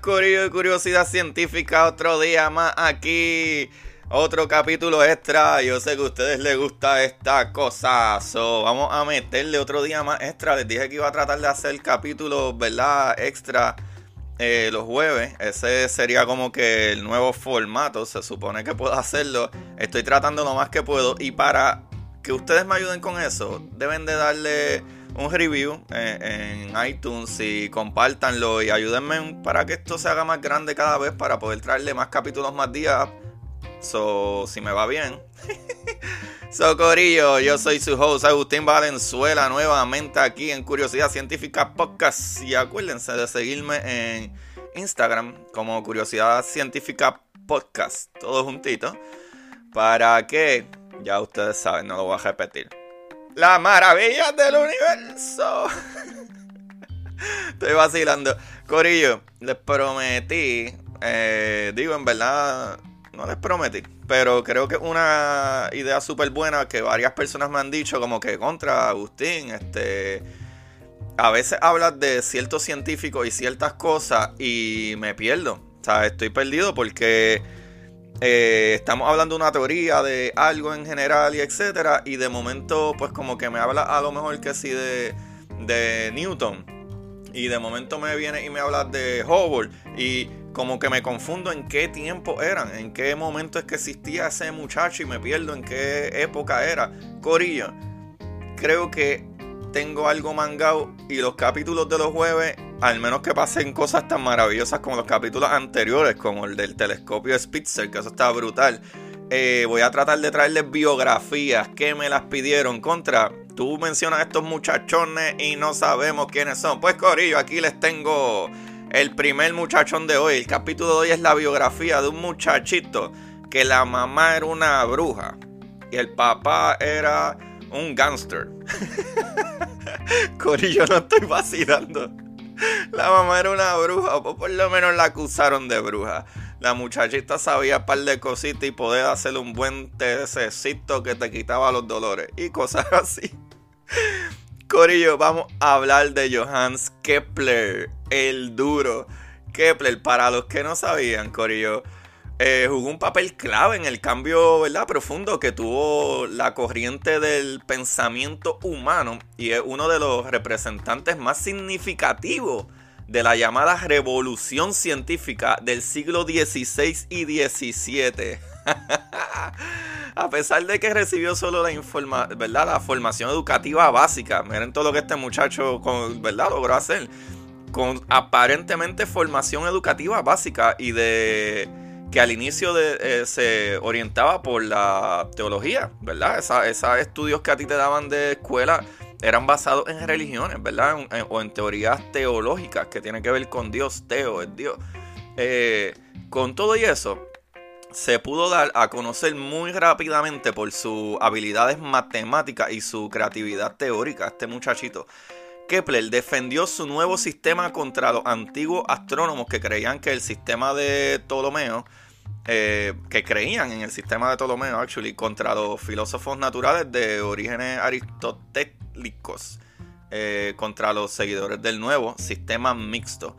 Corillo y Curiosidad Científica, otro día más aquí, otro capítulo extra. Yo sé que a ustedes les gusta esta cosa, so, vamos a meterle otro día más extra. Les dije que iba a tratar de hacer capítulos, ¿verdad? Extra eh, los jueves. Ese sería como que el nuevo formato, se supone que puedo hacerlo. Estoy tratando lo más que puedo y para que ustedes me ayuden con eso, deben de darle un review en, iTunes y compártanlo y ayúdenme para que esto se haga más grande cada vez para poder traerle más capítulos más días. So, si me va bien. so, Corillo, yo soy su host Agustín Valenzuela, nuevamente aquí en Curiosidad Científica Podcast. Y acuérdense de seguirme en Instagram como Curiosidad Científica Podcast, todo juntito. Para que, ya ustedes saben, no lo voy a repetir las maravillas del universo. Estoy vacilando. Corillo, les prometí, eh, digo en verdad, no les prometí, pero creo que es una idea súper buena que varias personas me han dicho, como que contra Agustín, este... A veces hablas de ciertos científicos y ciertas cosas y me pierdo. O sea, estoy perdido porque eh, estamos hablando de una teoría de algo en general y etcétera. Y de momento, pues como que me habla a lo mejor que sí de, de Newton. Y de momento me viene y me habla de Hubble. Y como que me confundo en qué tiempo eran, en qué momento es que existía ese muchacho y me pierdo en qué época era. Corillo, creo que tengo algo mangado y los capítulos de los jueves al menos que pasen cosas tan maravillosas como los capítulos anteriores, como el del telescopio Spitzer, que eso está brutal. Eh, voy a tratar de traerles biografías que me las pidieron contra. Tú mencionas a estos muchachones y no sabemos quiénes son. Pues Corillo, aquí les tengo el primer muchachón de hoy. El capítulo de hoy es la biografía de un muchachito que la mamá era una bruja y el papá era un gangster. Corillo, no estoy vacilando. La mamá era una bruja, o por lo menos la acusaron de bruja. La muchachita sabía un par de cositas y poder hacerle un buen tececito que te quitaba los dolores y cosas así. Corillo, vamos a hablar de Johannes Kepler, el duro. Kepler, para los que no sabían, Corillo, eh, jugó un papel clave en el cambio ¿verdad? profundo que tuvo la corriente del pensamiento humano y es uno de los representantes más significativos de la llamada revolución científica del siglo XVI y XVII. A pesar de que recibió solo la, informa ¿verdad? la formación educativa básica, miren todo lo que este muchacho ¿verdad? logró hacer, con aparentemente formación educativa básica y de que al inicio de, eh, se orientaba por la teología, ¿verdad? esos estudios que a ti te daban de escuela eran basados en religiones, ¿verdad? o en teorías teológicas que tienen que ver con Dios, Teo, es Dios. Eh, con todo y eso, se pudo dar a conocer muy rápidamente por sus habilidades matemáticas y su creatividad teórica, este muchachito. Kepler defendió su nuevo sistema contra los antiguos astrónomos que creían que el sistema de Ptolomeo, eh, que creían en el sistema de Ptolomeo, actually, contra los filósofos naturales de orígenes aristotélicos, eh, contra los seguidores del nuevo sistema mixto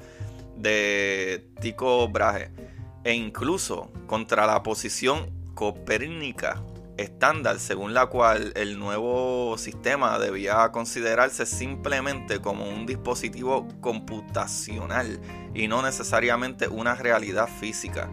de Tycho Brahe, e incluso contra la posición copérnica estándar según la cual el nuevo sistema debía considerarse simplemente como un dispositivo computacional y no necesariamente una realidad física.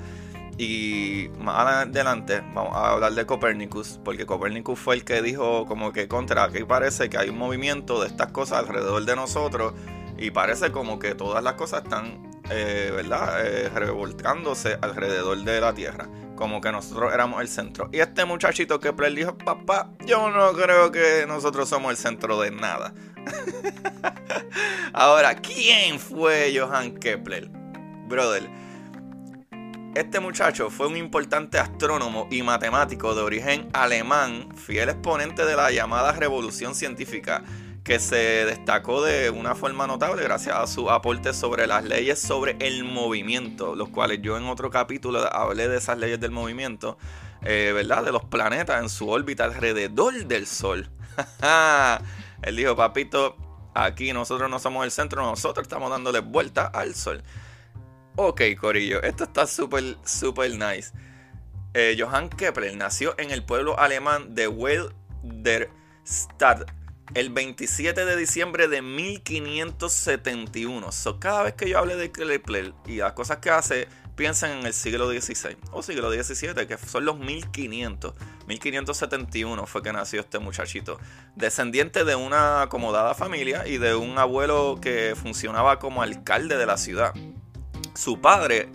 Y más adelante vamos a hablar de Copernicus, porque Copernicus fue el que dijo como que contra, aquí parece que hay un movimiento de estas cosas alrededor de nosotros y parece como que todas las cosas están, eh, ¿verdad?, eh, revolcándose alrededor de la Tierra, como que nosotros éramos el centro. Y este muchachito Kepler dijo, papá, yo no creo que nosotros somos el centro de nada. Ahora, ¿quién fue Johann Kepler? Brother, este muchacho fue un importante astrónomo y matemático de origen alemán, fiel exponente de la llamada revolución científica, que se destacó de una forma notable gracias a su aporte sobre las leyes sobre el movimiento, los cuales yo en otro capítulo hablé de esas leyes del movimiento, eh, ¿verdad? De los planetas en su órbita alrededor del Sol. Él dijo, papito, aquí nosotros no somos el centro, nosotros estamos dándole vuelta al Sol. Ok, Corillo, esto está súper, súper nice. Eh, Johann Kepler nació en el pueblo alemán de Welderstadt el 27 de diciembre de 1571. So, cada vez que yo hable de Kepler y las cosas que hace, piensan en el siglo XVI o siglo XVII, que son los 1500. 1571 fue que nació este muchachito. Descendiente de una acomodada familia y de un abuelo que funcionaba como alcalde de la ciudad. Su padre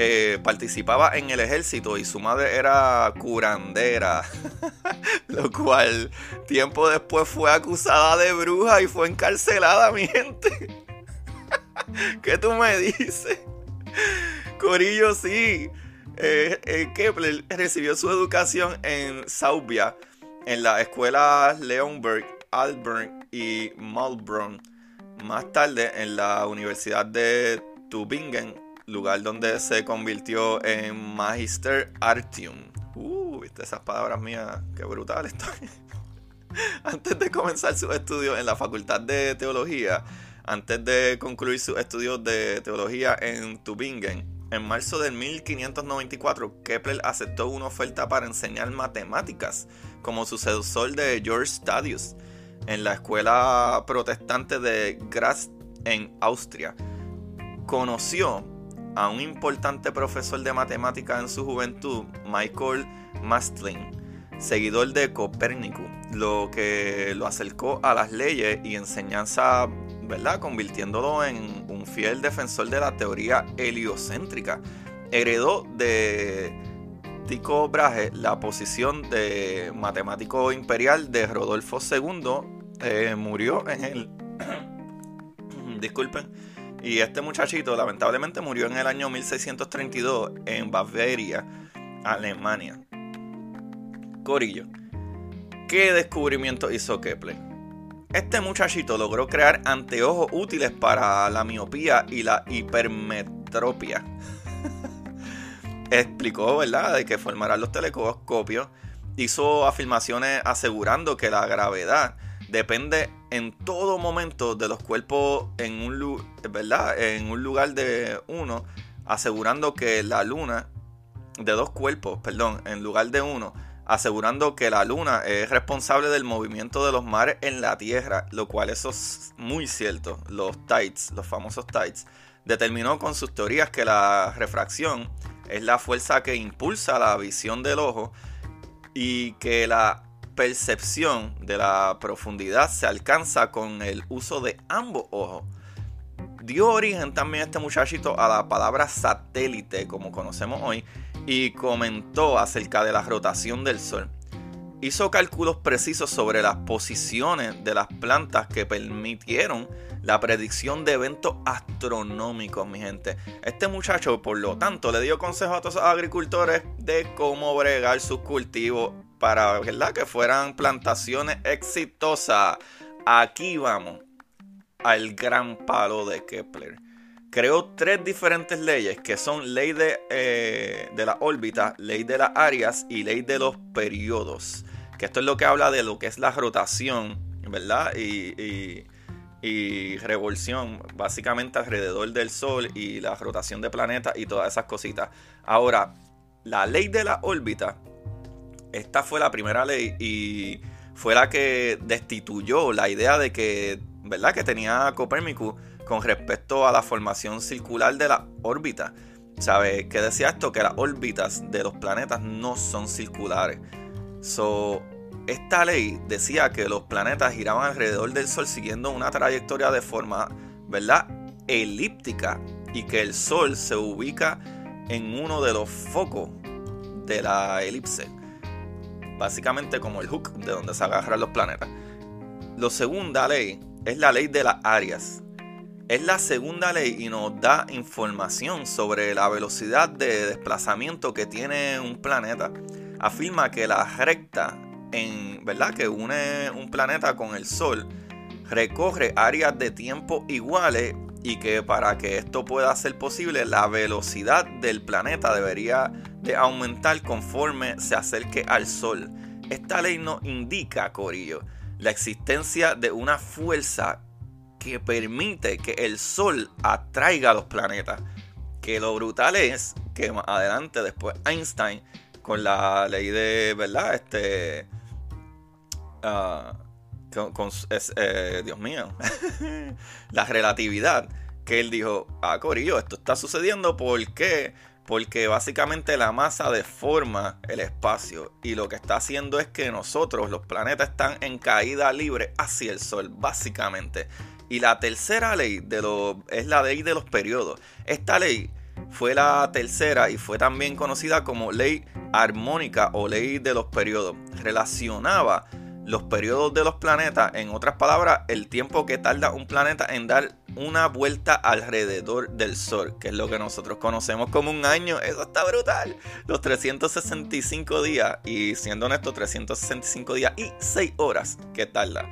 eh, participaba en el ejército y su madre era curandera, lo cual tiempo después fue acusada de bruja y fue encarcelada, mi gente. ¿Qué tú me dices? Corillo, sí. Eh, eh, Kepler recibió su educación en Saubia, en la escuela Leonberg, Alberg y Malbronn. Más tarde en la Universidad de Tübingen lugar donde se convirtió en Magister Artium. Uh, viste esas palabras mías, qué brutal estoy. antes de comenzar sus estudios en la Facultad de Teología, antes de concluir sus estudios de teología en Tübingen, en marzo de 1594, Kepler aceptó una oferta para enseñar matemáticas como sucesor de George Stadius en la escuela protestante de Graz en Austria. Conoció a un importante profesor de matemáticas en su juventud, Michael Mastling, seguidor de Copérnico, lo que lo acercó a las leyes y enseñanza, ¿verdad? Convirtiéndolo en un fiel defensor de la teoría heliocéntrica. Heredó de Tycho Brahe la posición de matemático imperial de Rodolfo II. Eh, murió en el... Disculpen y este muchachito lamentablemente murió en el año 1632 en Bavaria, Alemania. Corillo. ¿Qué descubrimiento hizo Kepler? Este muchachito logró crear anteojos útiles para la miopía y la hipermetropia. Explicó, ¿verdad?, de que formarán los telescopios. Hizo afirmaciones asegurando que la gravedad depende en todo momento de los cuerpos en un, ¿verdad? en un lugar de uno, asegurando que la luna, de dos cuerpos, perdón, en lugar de uno, asegurando que la luna es responsable del movimiento de los mares en la Tierra, lo cual eso es muy cierto. Los tides, los famosos tides, determinó con sus teorías que la refracción es la fuerza que impulsa la visión del ojo y que la percepción de la profundidad se alcanza con el uso de ambos ojos. Dio origen también este muchachito a la palabra satélite, como conocemos hoy, y comentó acerca de la rotación del Sol. Hizo cálculos precisos sobre las posiciones de las plantas que permitieron la predicción de eventos astronómicos, mi gente. Este muchacho, por lo tanto, le dio consejos a todos los agricultores de cómo bregar sus cultivos para que fueran plantaciones exitosas. Aquí vamos al gran palo de Kepler. Creó tres diferentes leyes que son ley de, eh, de la órbita, ley de las áreas y ley de los periodos. Que esto es lo que habla de lo que es la rotación, ¿verdad? Y, y revolución básicamente alrededor del Sol y la rotación de planetas y todas esas cositas. Ahora, la ley de la órbita esta fue la primera ley y fue la que destituyó la idea de que, ¿verdad? Que tenía Copérnico con respecto a la formación circular de la órbita. ¿Sabe? ¿Qué decía esto? Que las órbitas de los planetas no son circulares. So, esta ley decía que los planetas giraban alrededor del Sol siguiendo una trayectoria de forma, ¿verdad? Elíptica y que el Sol se ubica en uno de los focos de la elipse. Básicamente como el hook de donde se agarran los planetas. La segunda ley es la ley de las áreas es la segunda ley y nos da información sobre la velocidad de desplazamiento que tiene un planeta. Afirma que la recta en, que une un planeta con el Sol recorre áreas de tiempo iguales y que para que esto pueda ser posible la velocidad del planeta debería de aumentar conforme se acerque al Sol. Esta ley nos indica, Corillo, la existencia de una fuerza que permite que el Sol atraiga a los planetas. Que lo brutal es que más adelante, después Einstein, con la ley de, ¿verdad? Este... Ah, con, eh, Dios mío, la relatividad, que él dijo, ah, Corillo, esto está sucediendo porque porque básicamente la masa deforma el espacio y lo que está haciendo es que nosotros, los planetas, están en caída libre hacia el Sol, básicamente. Y la tercera ley de lo, es la ley de los periodos. Esta ley fue la tercera y fue también conocida como ley armónica o ley de los periodos. Relacionaba los periodos de los planetas, en otras palabras, el tiempo que tarda un planeta en dar una vuelta alrededor del Sol, que es lo que nosotros conocemos como un año. Eso está brutal. Los 365 días, y siendo honesto, 365 días y 6 horas que tarda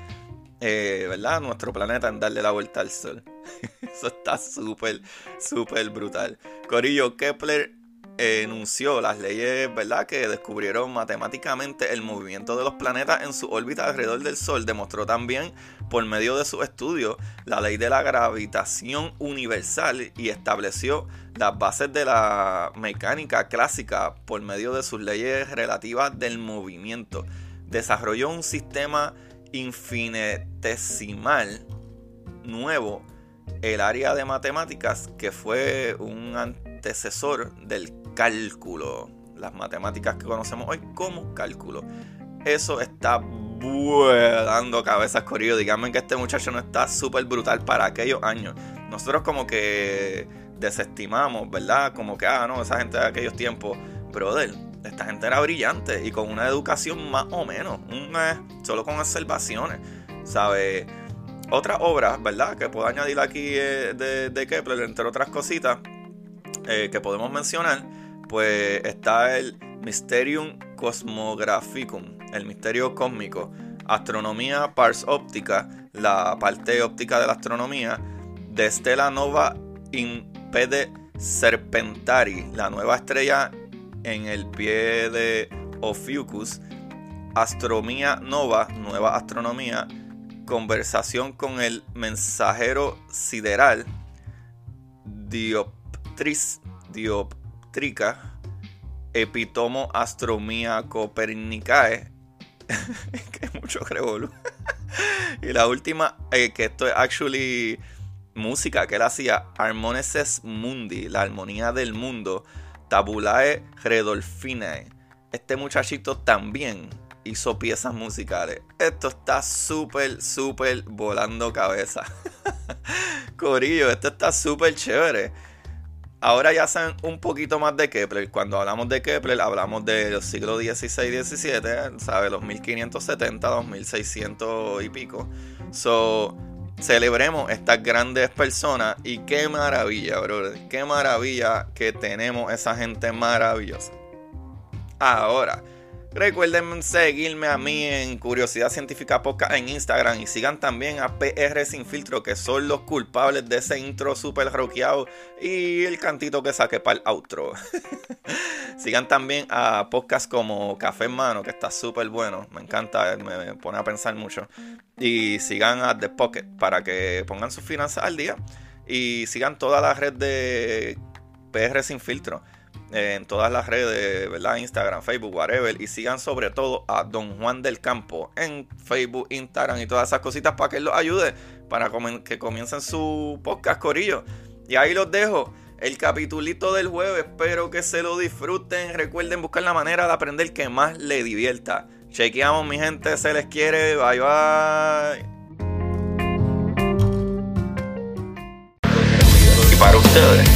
eh, ¿verdad? Nuestro planeta en darle la vuelta al sol. Eso está súper, súper brutal. Corillo Kepler enunció las leyes, ¿verdad? Que descubrieron matemáticamente el movimiento de los planetas en su órbita alrededor del Sol. Demostró también, por medio de su estudio, la ley de la gravitación universal y estableció las bases de la mecánica clásica por medio de sus leyes relativas del movimiento. Desarrolló un sistema infinitesimal nuevo el área de matemáticas que fue un antecesor del cálculo. Las matemáticas que conocemos hoy como cálculo. Eso está dando cabezas corrido. Díganme que este muchacho no está súper brutal para aquellos años. Nosotros como que desestimamos, ¿verdad? Como que, ah, no, esa gente de aquellos tiempos. Brother, esta gente era brillante y con una educación más o menos, un, solo con observaciones, ¿sabe? Otra obra, ¿verdad? Que puedo añadir aquí eh, de, Kepler, entre otras cositas eh, que podemos mencionar, pues está el Mysterium Cosmographicum, el misterio cósmico, astronomía pars óptica, la parte óptica de la astronomía, de Stella Nova Impede Serpentari, la nueva estrella en el pie de Ophiuchus, Astromía Nova, Nueva Astronomía, Conversación con el Mensajero Sideral, Dioptris, Epitomo Astromía Copernicae, que mucho revolú. y la última, eh, que esto es actually música que él hacía, Harmonices Mundi, la armonía del mundo Tabulae Redolfinae. Este muchachito también hizo piezas musicales. Esto está súper, súper volando cabeza. Corillo, esto está súper chévere. Ahora ya saben un poquito más de Kepler. Cuando hablamos de Kepler, hablamos de los siglos XVI y XVII, ¿sabes? Los 1570, 2600 y pico. So, celebremos estas grandes personas y qué maravilla, brother. Qué maravilla que tenemos esa gente maravillosa. Ahora, recuerden seguirme a mí en Curiosidad Científica Podcast en Instagram y sigan también a PR Sin Filtro, que son los culpables de ese intro super rockeado y el cantito que saqué para el outro. sigan también a podcasts como Café en Mano, que está súper bueno. Me encanta, me pone a pensar mucho. Y sigan a The Pocket para que pongan sus finanzas al día. Y sigan toda la red de PR Sin Filtro en todas las redes, ¿verdad? Instagram, Facebook, whatever. Y sigan sobre todo a Don Juan del Campo en Facebook, Instagram y todas esas cositas para que los ayude para que comiencen su podcast, Corillo. Y ahí los dejo. El capitulito del jueves, espero que se lo disfruten. Recuerden buscar la manera de aprender que más les divierta. Chequeamos, mi gente, se les quiere. Bye bye. Y para ustedes